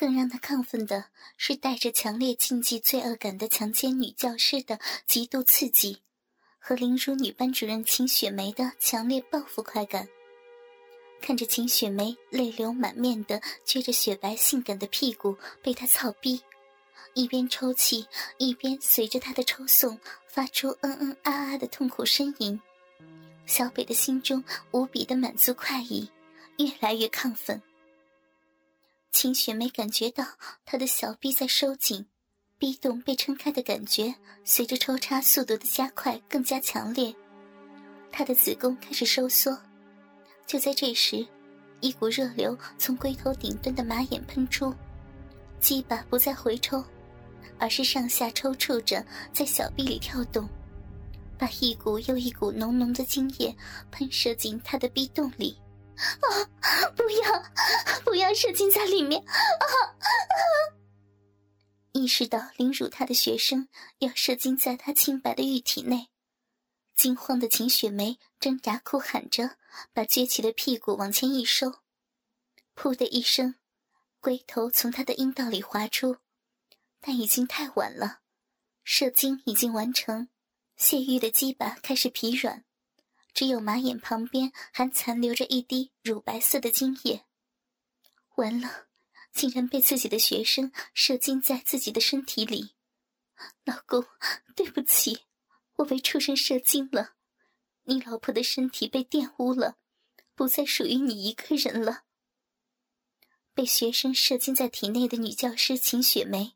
更让他亢奋的是，带着强烈禁忌罪恶感的强奸女教师的极度刺激，和凌辱女班主任秦雪梅的强烈报复快感。看着秦雪梅泪流满面的撅着雪白性感的屁股被他操逼，一边抽泣，一边随着他的抽送发出嗯嗯啊啊的痛苦呻吟，小北的心中无比的满足快意，越来越亢奋。秦雪梅感觉到她的小臂在收紧，逼洞被撑开的感觉随着抽插速度的加快更加强烈，她的子宫开始收缩。就在这时，一股热流从龟头顶端的马眼喷出，鸡巴不再回抽，而是上下抽搐着在小臂里跳动，把一股又一股浓浓的精液喷射进她的逼洞里。啊！不要，不要射精在里面！啊啊！意识到凌辱他的学生要射精在他清白的玉体内，惊慌的秦雪梅挣扎哭喊着，把撅起的屁股往前一收，噗的一声，龟头从他的阴道里滑出，但已经太晚了，射精已经完成，泄欲的鸡巴开始疲软。只有马眼旁边还残留着一滴乳白色的精液，完了，竟然被自己的学生射精在自己的身体里。老公，对不起，我被畜生射精了，你老婆的身体被玷污了，不再属于你一个人了。被学生射精在体内的女教师秦雪梅，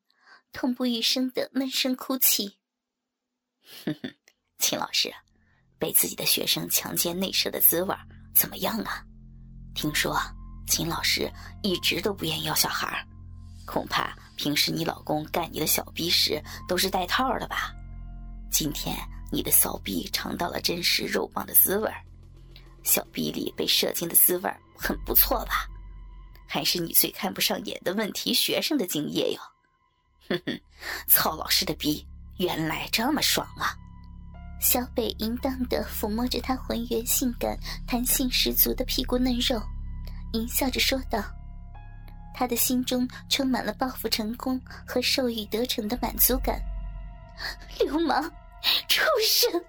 痛不欲生的闷声哭泣。哼哼，秦老师。被自己的学生强奸内射的滋味怎么样啊？听说秦老师一直都不愿意要小孩，恐怕平时你老公干你的小逼时都是带套的吧？今天你的骚逼尝到了真实肉棒的滋味小逼里被射精的滋味很不错吧？还是你最看不上眼的问题学生的精液哟？哼哼，曹老师的逼原来这么爽啊！小北淫荡地抚摸着他浑圆、性感、弹性十足的屁股嫩肉，淫笑着说道：“他的心中充满了报复成功和受欲得逞的满足感。”流氓，畜生！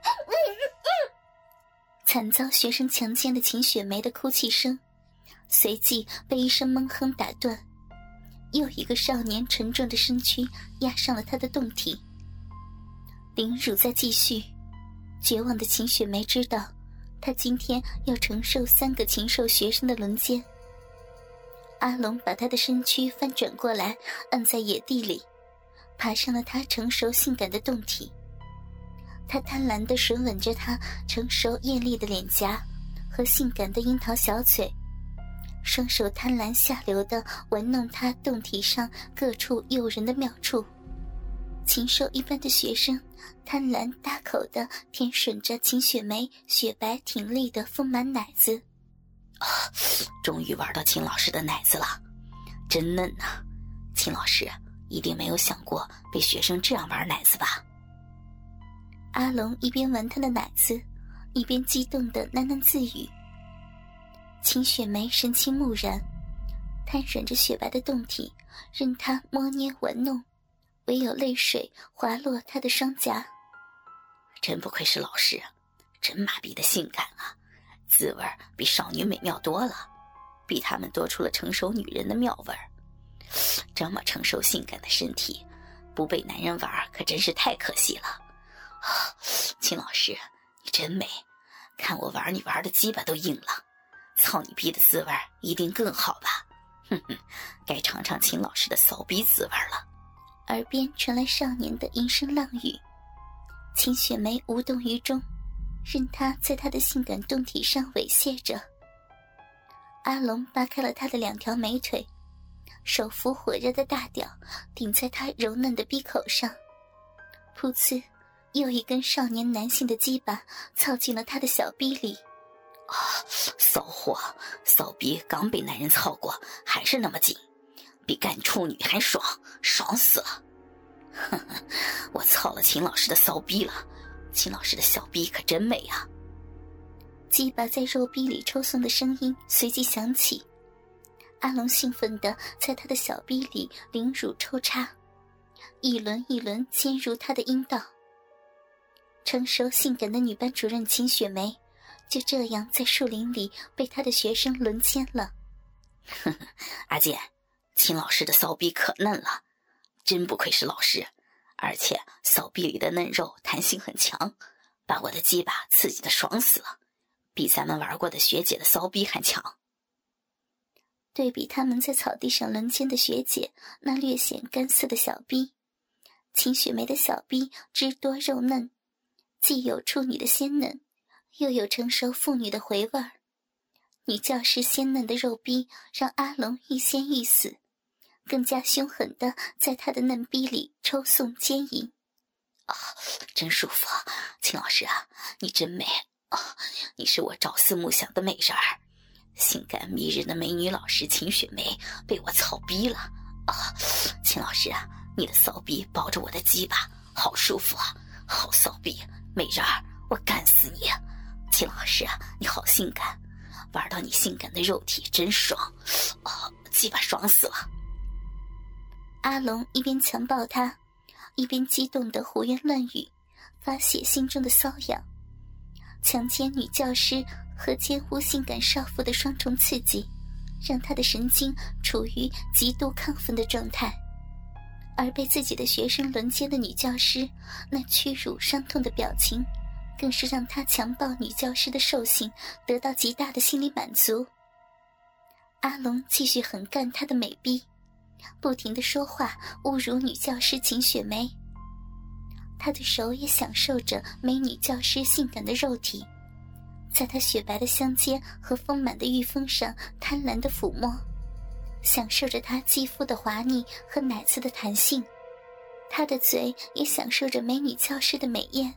惨遭学生强奸的秦雪梅的哭泣声，随即被一声闷哼打断。又一个少年沉重的身躯压上了她的胴体，凌辱在继续。绝望的秦雪梅知道，她今天要承受三个禽兽学生的轮奸。阿龙把她的身躯翻转过来，按在野地里，爬上了她成熟性感的胴体。他贪婪地吮吻着她成熟艳丽的脸颊和性感的樱桃小嘴，双手贪婪下流地玩弄她胴体上各处诱人的妙处。禽兽一般的学生，贪婪大口的舔吮着秦雪梅雪白挺立的丰满奶子。啊，终于玩到秦老师的奶子了，真嫩呐！秦老师一定没有想过被学生这样玩奶子吧？阿龙一边玩他的奶子，一边激动的喃喃自语。秦雪梅神情木然，瘫软着雪白的胴体，任他摸捏玩弄。唯有泪水滑落他的双颊。真不愧是老师，真麻痹的性感啊，滋味比少女美妙多了，比他们多出了成熟女人的妙味儿。这么成熟性感的身体，不被男人玩可真是太可惜了。秦老师，你真美，看我玩你玩的鸡巴都硬了，操你逼的滋味一定更好吧？哼哼，该尝尝秦老师的骚逼滋味了。耳边传来少年的吟声浪语，秦雪梅无动于衷，任他在她的性感胴体上猥亵着。阿龙扒开了她的两条美腿，手扶火热的大屌顶在她柔嫩的鼻口上，噗呲，又一根少年男性的鸡巴操进了他的小逼里。啊，骚货，骚逼刚被男人操过，还是那么紧。比干处女还爽，爽死了！呵呵，我操了秦老师的骚逼了，秦老师的小逼可真美啊！鸡巴在肉逼里抽送的声音随即响起，阿龙兴奋的在他的小逼里凌辱抽插，一轮一轮侵入他的阴道。成熟性感的女班主任秦雪梅就这样在树林里被他的学生轮奸了。阿健，秦老师的骚逼可嫩了，真不愧是老师，而且骚逼里的嫩肉弹性很强，把我的鸡巴刺激的爽死了，比咱们玩过的学姐的骚逼还强。对比他们在草地上轮奸的学姐那略显干涩的小逼，秦雪梅的小逼汁多肉嫩，既有处女的鲜嫩，又有成熟妇女的回味儿。女教师鲜嫩的肉逼让阿龙欲仙欲死，更加凶狠的在他的嫩逼里抽送奸淫。啊，真舒服！秦老师啊，你真美啊！你是我朝思暮想的美人儿。性感迷人的美女老师秦雪梅被我操逼了啊！秦老师啊，你的骚逼抱着我的鸡巴，好舒服啊！好骚逼，美人儿，我干死你！秦老师啊，你好性感，玩到你性感的肉体真爽啊！鸡巴爽死了！阿龙一边强暴她，一边激动的胡言乱语，发泄心中的瘙痒，强奸女教师。和奸污性感少妇的双重刺激，让他的神经处于极度亢奋的状态，而被自己的学生轮奸的女教师那屈辱伤痛的表情，更是让他强暴女教师的兽性得到极大的心理满足。阿龙继续狠干他的美逼，不停的说话侮辱女教师秦雪梅，他的手也享受着美女教师性感的肉体。在她雪白的香肩和丰满的玉峰上贪婪的抚摸，享受着她肌肤的滑腻和奶子的弹性，他的嘴也享受着美女教师的美艳。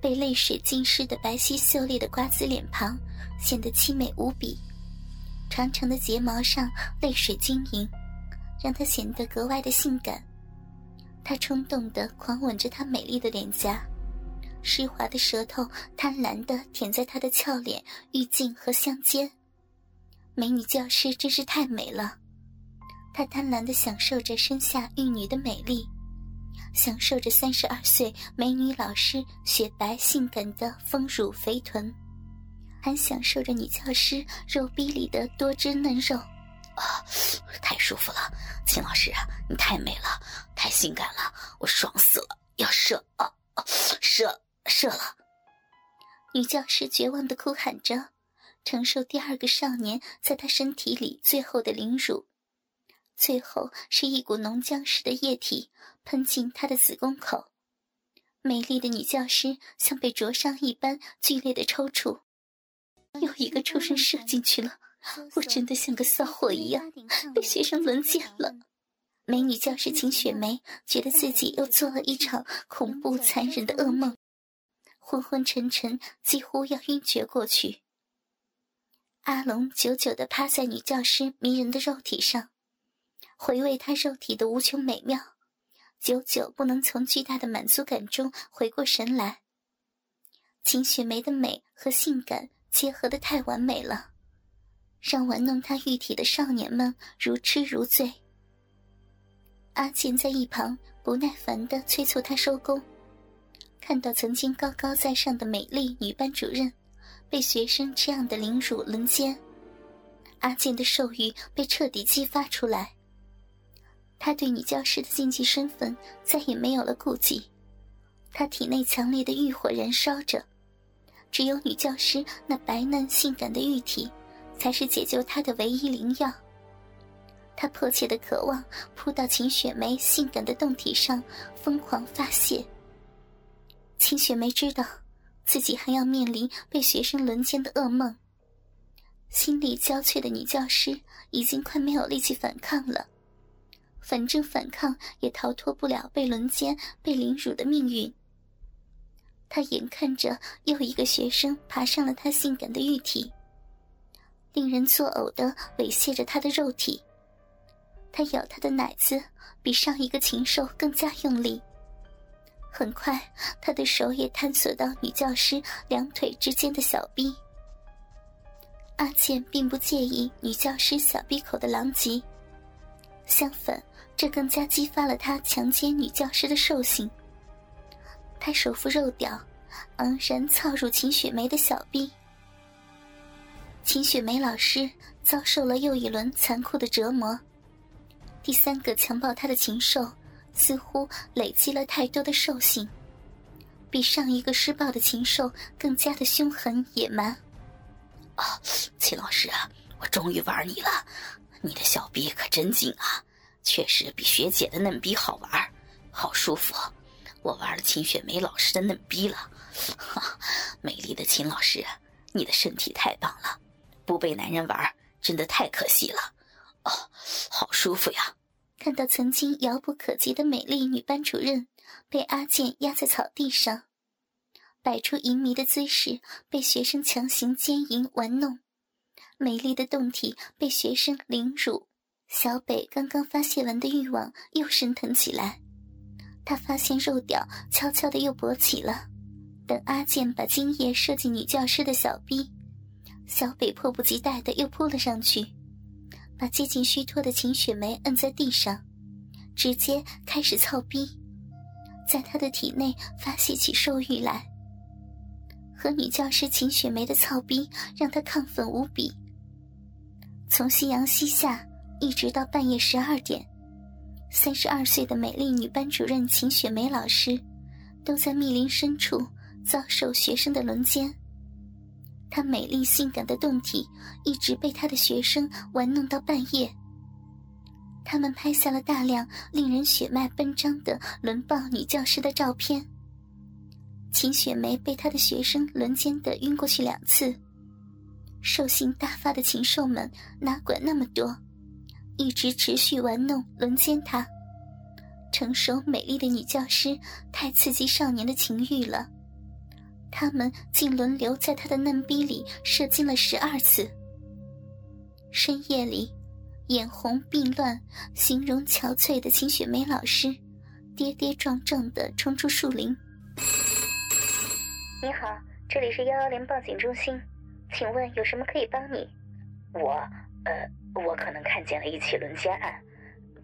被泪水浸湿的白皙秀丽的瓜子脸庞显得凄美无比，长长的睫毛上泪水晶莹，让她显得格外的性感。他冲动地狂吻着她美丽的脸颊。湿滑的舌头贪婪地舔在她的俏脸、玉颈和香肩。美女教师真是太美了，她贪婪地享受着生下玉女的美丽，享受着三十二岁美女老师雪白性感的丰乳肥臀，还享受着女教师肉逼里的多汁嫩肉。啊，舒服了，秦老师，你太美了，太性感了，我爽死了，要射啊啊，射！射了！女教师绝望的哭喊着，承受第二个少年在她身体里最后的凌辱，最后是一股浓浆似的液体喷进她的子宫口。美丽的女教师像被灼伤一般剧烈的抽搐，又一个畜生射进去了！我真的像个骚货一样被学生轮奸了。美女教师秦雪梅觉得自己又做了一场恐怖残忍的噩梦。昏昏沉沉，几乎要晕厥过去。阿龙久久地趴在女教师迷人的肉体上，回味她肉体的无穷美妙，久久不能从巨大的满足感中回过神来。秦雪梅的美和性感结合的太完美了，让玩弄她玉体的少年们如痴如醉。阿健在一旁不耐烦地催促他收工。看到曾经高高在上的美丽女班主任，被学生这样的凌辱轮奸，阿健的兽欲被彻底激发出来。他对女教师的禁忌身份再也没有了顾忌，他体内强烈的欲火燃烧着，只有女教师那白嫩性感的玉体，才是解救他的唯一灵药。他迫切的渴望扑到秦雪梅性感的胴体上，疯狂发泄。秦雪梅知道，自己还要面临被学生轮奸的噩梦。心力交瘁的女教师已经快没有力气反抗了，反正反抗也逃脱不了被轮奸、被凌辱的命运。她眼看着又一个学生爬上了她性感的玉体，令人作呕的猥亵着他的肉体。他咬他的奶子，比上一个禽兽更加用力。很快，他的手也探索到女教师两腿之间的小臂。阿健并不介意女教师小臂口的狼藉，相反，这更加激发了他强奸女教师的兽性。他手扶肉屌，昂然操入秦雪梅的小臂。秦雪梅老师遭受了又一轮残酷的折磨，第三个强暴她的禽兽似乎累积了太多的兽性，比上一个施暴的禽兽更加的凶狠野蛮。啊，秦老师啊，我终于玩你了！你的小逼可真紧啊，确实比学姐的嫩逼好玩，好舒服。我玩了秦雪梅老师的嫩逼了，哈，美丽的秦老师，你的身体太棒了。不被男人玩，真的太可惜了。哦，好舒服呀！看到曾经遥不可及的美丽女班主任被阿健压在草地上，摆出淫迷的姿势，被学生强行奸淫玩弄，美丽的胴体被学生凌辱，小北刚刚发泄完的欲望又升腾起来。他发现肉屌悄悄的又勃起了，等阿健把精液射进女教师的小逼。小北迫不及待的又扑了上去，把接近虚脱的秦雪梅摁在地上，直接开始操逼，在她的体内发泄起兽欲来。和女教师秦雪梅的操逼让她亢奋无比。从夕阳西下一直到半夜十二点，三十二岁的美丽女班主任秦雪梅老师，都在密林深处遭受学生的轮奸。她美丽性感的胴体一直被她的学生玩弄到半夜。他们拍下了大量令人血脉奔张的轮暴女教师的照片。秦雪梅被她的学生轮奸的晕过去两次。兽性大发的禽兽们哪管那么多，一直持续玩弄轮奸她。成熟美丽的女教师太刺激少年的情欲了。他们竟轮流在他的嫩逼里射精了十二次。深夜里，眼红鬓乱、形容憔悴的秦雪梅老师，跌跌撞撞的冲出树林。你好，这里是幺幺零报警中心，请问有什么可以帮你？我，呃，我可能看见了一起轮奸案，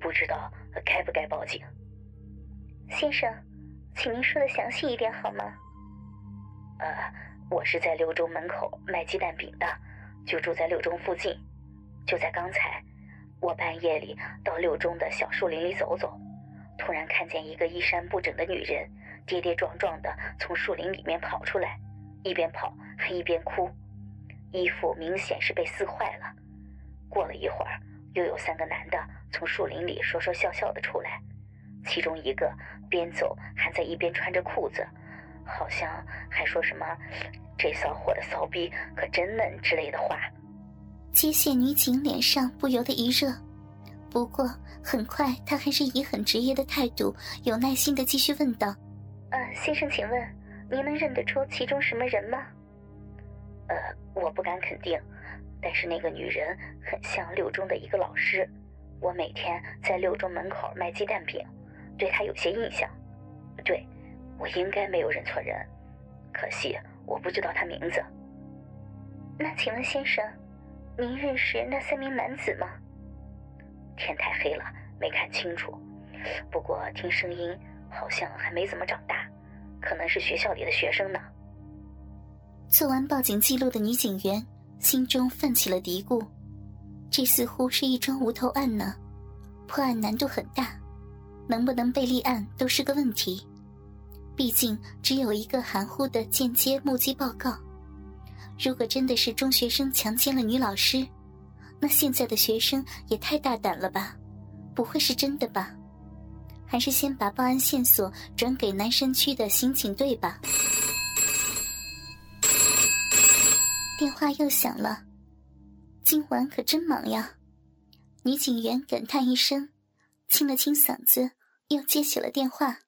不知道该不该报警。先生，请您说的详细一点好吗？呃，我是在六中门口卖鸡蛋饼的，就住在六中附近。就在刚才，我半夜里到六中的小树林里走走，突然看见一个衣衫不整的女人跌跌撞撞的从树林里面跑出来，一边跑还一边哭，衣服明显是被撕坏了。过了一会儿，又有三个男的从树林里说说笑笑的出来，其中一个边走还在一边穿着裤子。好像还说什么“这骚货的骚逼可真嫩”之类的话。机械女警脸上不由得一热，不过很快她还是以很职业的态度，有耐心的继续问道：“呃，先生，请问您能认得出其中什么人吗？”“呃，我不敢肯定，但是那个女人很像六中的一个老师，我每天在六中门口卖鸡蛋饼，对她有些印象。对。”我应该没有认错人，可惜我不知道他名字。那请问先生，您认识那三名男子吗？天太黑了，没看清楚。不过听声音好像还没怎么长大，可能是学校里的学生呢。做完报警记录的女警员心中泛起了嘀咕：这似乎是一桩无头案呢，破案难度很大，能不能被立案都是个问题。毕竟只有一个含糊的间接目击报告。如果真的是中学生强奸了女老师，那现在的学生也太大胆了吧？不会是真的吧？还是先把报案线索转给南山区的刑警队吧。电话又响了，今晚可真忙呀！女警员感叹一声，清了清嗓子，又接起了电话。